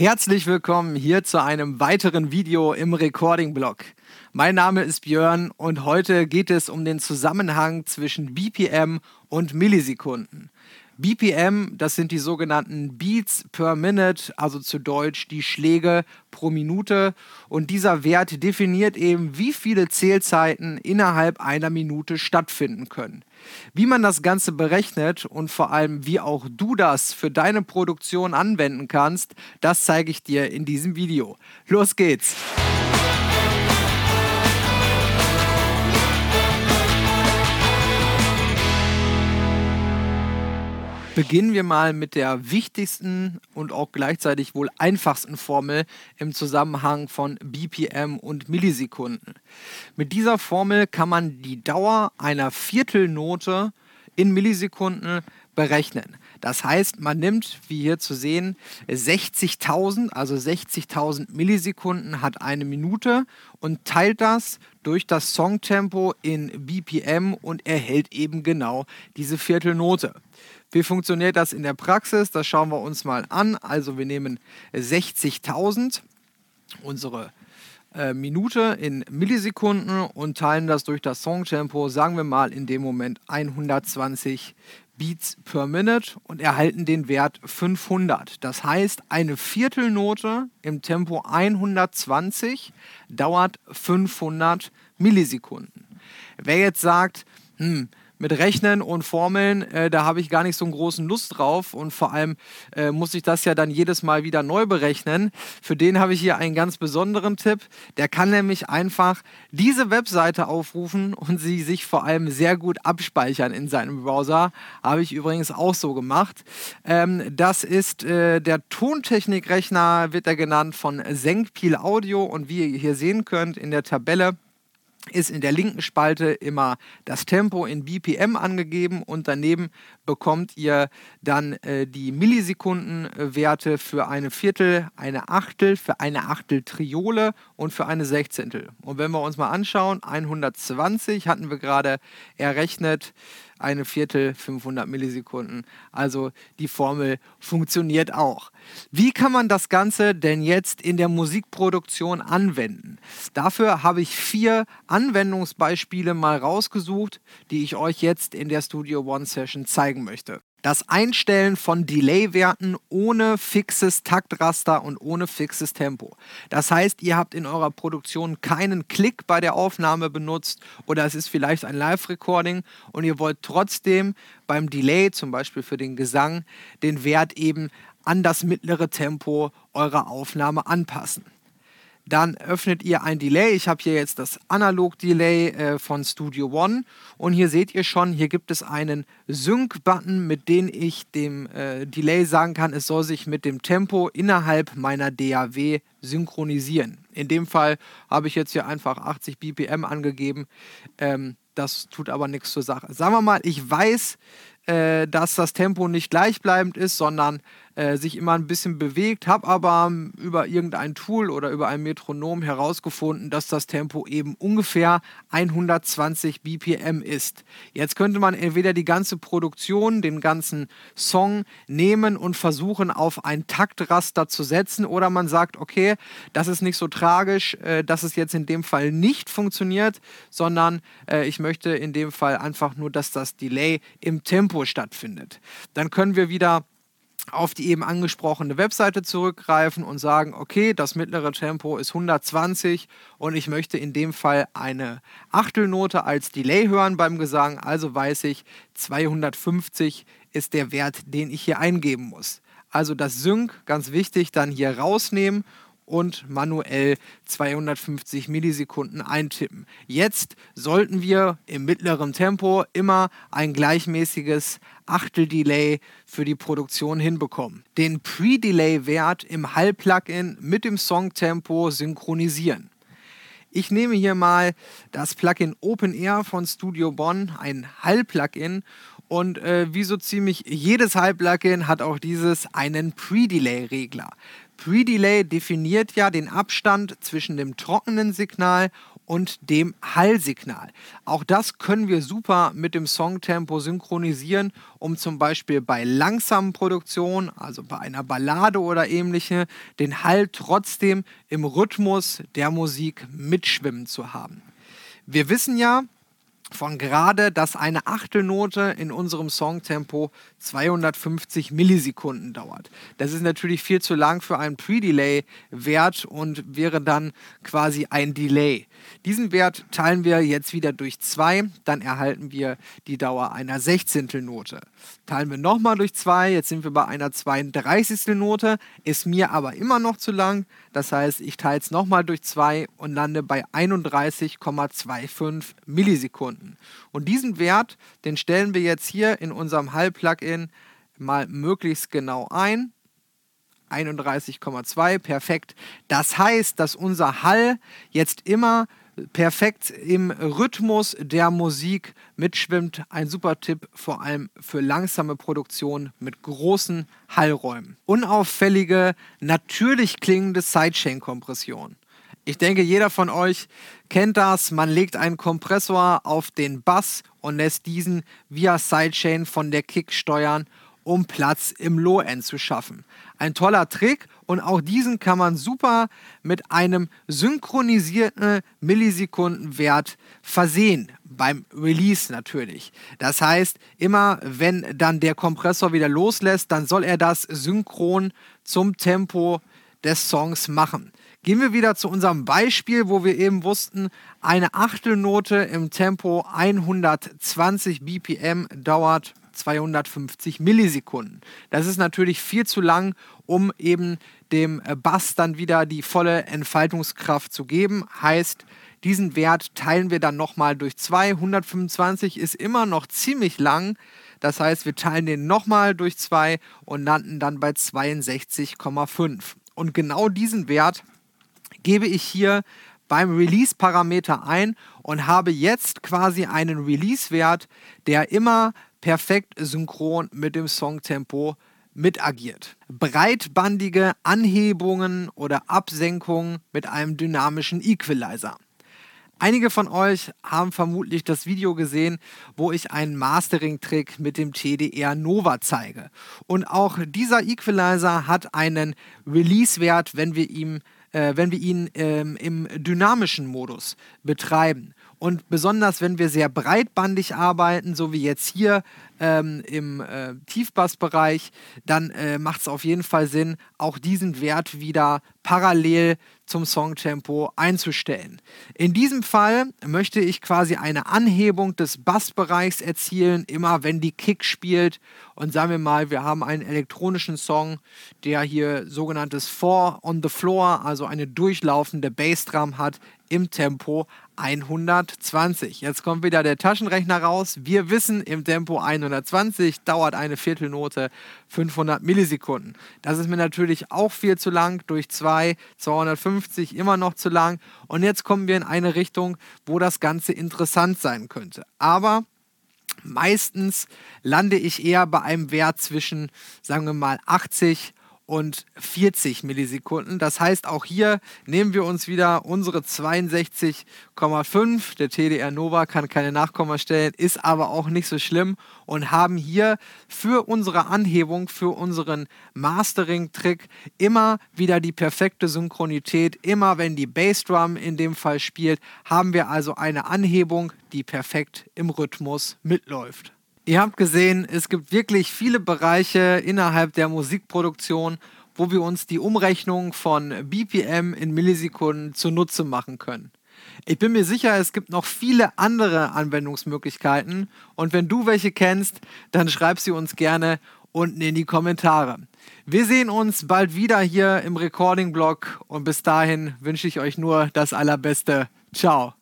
Herzlich willkommen hier zu einem weiteren Video im Recording-Blog. Mein Name ist Björn und heute geht es um den Zusammenhang zwischen BPM und Millisekunden. BPM, das sind die sogenannten Beats per Minute, also zu Deutsch die Schläge pro Minute. Und dieser Wert definiert eben, wie viele Zählzeiten innerhalb einer Minute stattfinden können. Wie man das Ganze berechnet und vor allem, wie auch du das für deine Produktion anwenden kannst, das zeige ich dir in diesem Video. Los geht's! Beginnen wir mal mit der wichtigsten und auch gleichzeitig wohl einfachsten Formel im Zusammenhang von BPM und Millisekunden. Mit dieser Formel kann man die Dauer einer Viertelnote in Millisekunden berechnen. Das heißt, man nimmt, wie hier zu sehen, 60.000, also 60.000 Millisekunden hat eine Minute und teilt das durch das Songtempo in BPM und erhält eben genau diese Viertelnote. Wie funktioniert das in der Praxis? Das schauen wir uns mal an. Also wir nehmen 60.000, unsere äh, Minute in Millisekunden und teilen das durch das Songtempo, sagen wir mal in dem Moment 120 Beats per Minute und erhalten den Wert 500. Das heißt, eine Viertelnote im Tempo 120 dauert 500 Millisekunden. Wer jetzt sagt, hm, mit Rechnen und Formeln, äh, da habe ich gar nicht so einen großen Lust drauf und vor allem äh, muss ich das ja dann jedes Mal wieder neu berechnen. Für den habe ich hier einen ganz besonderen Tipp. Der kann nämlich einfach diese Webseite aufrufen und sie sich vor allem sehr gut abspeichern in seinem Browser. Habe ich übrigens auch so gemacht. Ähm, das ist äh, der Tontechnikrechner, wird er genannt, von Senkpil Audio und wie ihr hier sehen könnt in der Tabelle, ist in der linken Spalte immer das Tempo in BPM angegeben und daneben bekommt ihr dann äh, die Millisekundenwerte für eine Viertel, eine Achtel, für eine Achtel Triole und für eine Sechzehntel. Und wenn wir uns mal anschauen, 120 hatten wir gerade errechnet, eine Viertel 500 Millisekunden. Also die Formel funktioniert auch. Wie kann man das Ganze denn jetzt in der Musikproduktion anwenden? Dafür habe ich vier Anwendungsbeispiele mal rausgesucht, die ich euch jetzt in der Studio One Session zeigen möchte das Einstellen von Delay-Werten ohne fixes Taktraster und ohne fixes Tempo. Das heißt, ihr habt in eurer Produktion keinen Klick bei der Aufnahme benutzt oder es ist vielleicht ein Live-Recording und ihr wollt trotzdem beim Delay, zum Beispiel für den Gesang, den Wert eben an das mittlere Tempo eurer Aufnahme anpassen. Dann öffnet ihr ein Delay. Ich habe hier jetzt das Analog-Delay äh, von Studio One. Und hier seht ihr schon, hier gibt es einen Sync-Button, mit dem ich dem äh, Delay sagen kann, es soll sich mit dem Tempo innerhalb meiner DAW synchronisieren. In dem Fall habe ich jetzt hier einfach 80 BPM angegeben. Ähm, das tut aber nichts zur Sache. Sagen wir mal, ich weiß, äh, dass das Tempo nicht gleichbleibend ist, sondern äh, sich immer ein bisschen bewegt, habe aber ähm, über irgendein Tool oder über ein Metronom herausgefunden, dass das Tempo eben ungefähr 120 BPM ist. Jetzt könnte man entweder die ganze Produktion, den ganzen Song nehmen und versuchen auf ein Taktraster zu setzen oder man sagt, okay, das ist nicht so tragisch, äh, dass es jetzt in dem Fall nicht funktioniert, sondern äh, ich möchte in dem Fall einfach nur, dass das Delay im Tempo stattfindet. Dann können wir wieder auf die eben angesprochene Webseite zurückgreifen und sagen, okay, das mittlere Tempo ist 120 und ich möchte in dem Fall eine Achtelnote als Delay hören beim Gesang, also weiß ich, 250 ist der Wert, den ich hier eingeben muss. Also das Sync, ganz wichtig, dann hier rausnehmen und manuell 250 Millisekunden eintippen. Jetzt sollten wir im mittleren Tempo immer ein gleichmäßiges Achtel-Delay für die Produktion hinbekommen. Den Pre-Delay-Wert im Hall-Plugin mit dem Songtempo synchronisieren. Ich nehme hier mal das Plugin Open Air von Studio Bonn, ein Hall-Plugin. Und äh, wie so ziemlich jedes Hall-Plugin hat auch dieses einen Pre-Delay-Regler. Pre-Delay definiert ja den Abstand zwischen dem trockenen Signal und dem Hallsignal. Auch das können wir super mit dem Songtempo synchronisieren, um zum Beispiel bei langsamen Produktionen, also bei einer Ballade oder ähnliche, den Hall trotzdem im Rhythmus der Musik mitschwimmen zu haben. Wir wissen ja, von gerade, dass eine Achtelnote in unserem Songtempo 250 Millisekunden dauert. Das ist natürlich viel zu lang für einen Pre-Delay-Wert und wäre dann quasi ein Delay. Diesen Wert teilen wir jetzt wieder durch zwei, dann erhalten wir die Dauer einer Sechzehntelnote. Teilen wir nochmal durch zwei, jetzt sind wir bei einer 32. Note, ist mir aber immer noch zu lang. Das heißt, ich teile es nochmal durch zwei und lande bei 31,25 Millisekunden. Und diesen Wert, den stellen wir jetzt hier in unserem Hall-Plugin mal möglichst genau ein. 31,2, perfekt. Das heißt, dass unser Hall jetzt immer perfekt im Rhythmus der Musik mitschwimmt. Ein super Tipp, vor allem für langsame Produktionen mit großen Hallräumen. Unauffällige, natürlich klingende Sidechain-Kompression. Ich denke, jeder von euch kennt das. Man legt einen Kompressor auf den Bass und lässt diesen via Sidechain von der Kick steuern, um Platz im Low-End zu schaffen. Ein toller Trick und auch diesen kann man super mit einem synchronisierten Millisekundenwert versehen. Beim Release natürlich. Das heißt, immer wenn dann der Kompressor wieder loslässt, dann soll er das synchron zum Tempo des Songs machen. Gehen wir wieder zu unserem Beispiel, wo wir eben wussten, eine Achtelnote im Tempo 120 BPM dauert 250 Millisekunden. Das ist natürlich viel zu lang, um eben dem Bass dann wieder die volle Entfaltungskraft zu geben. Heißt, diesen Wert teilen wir dann nochmal durch 2. 125 ist immer noch ziemlich lang. Das heißt, wir teilen den nochmal durch 2 und landen dann bei 62,5. Und genau diesen Wert gebe ich hier beim Release-Parameter ein und habe jetzt quasi einen Release-Wert, der immer perfekt synchron mit dem Songtempo mitagiert. Breitbandige Anhebungen oder Absenkungen mit einem dynamischen Equalizer. Einige von euch haben vermutlich das Video gesehen, wo ich einen Mastering-Trick mit dem TDR Nova zeige. Und auch dieser Equalizer hat einen Release-Wert, wenn wir ihm äh, wenn wir ihn ähm, im dynamischen Modus betreiben. Und besonders wenn wir sehr breitbandig arbeiten, so wie jetzt hier ähm, im äh, Tiefbassbereich, dann äh, macht es auf jeden Fall Sinn, auch diesen Wert wieder parallel zum Songtempo einzustellen. In diesem Fall möchte ich quasi eine Anhebung des Bassbereichs erzielen, immer wenn die Kick spielt. Und sagen wir mal, wir haben einen elektronischen Song, der hier sogenanntes Four on the Floor, also eine durchlaufende Bassdrum hat im Tempo 120. Jetzt kommt wieder der Taschenrechner raus. Wir wissen, im Tempo 120 dauert eine Viertelnote 500 Millisekunden. Das ist mir natürlich auch viel zu lang. Durch 2, 250 immer noch zu lang. Und jetzt kommen wir in eine Richtung, wo das Ganze interessant sein könnte. Aber meistens lande ich eher bei einem Wert zwischen, sagen wir mal, 80 und 40 Millisekunden. Das heißt, auch hier nehmen wir uns wieder unsere 62,5. Der TDR Nova kann keine Nachkomma stellen, ist aber auch nicht so schlimm und haben hier für unsere Anhebung, für unseren Mastering-Trick immer wieder die perfekte Synchronität. Immer wenn die Bassdrum in dem Fall spielt, haben wir also eine Anhebung, die perfekt im Rhythmus mitläuft. Ihr habt gesehen, es gibt wirklich viele Bereiche innerhalb der Musikproduktion, wo wir uns die Umrechnung von BPM in Millisekunden zunutze machen können. Ich bin mir sicher, es gibt noch viele andere Anwendungsmöglichkeiten und wenn du welche kennst, dann schreib sie uns gerne unten in die Kommentare. Wir sehen uns bald wieder hier im Recording-Blog und bis dahin wünsche ich euch nur das Allerbeste. Ciao.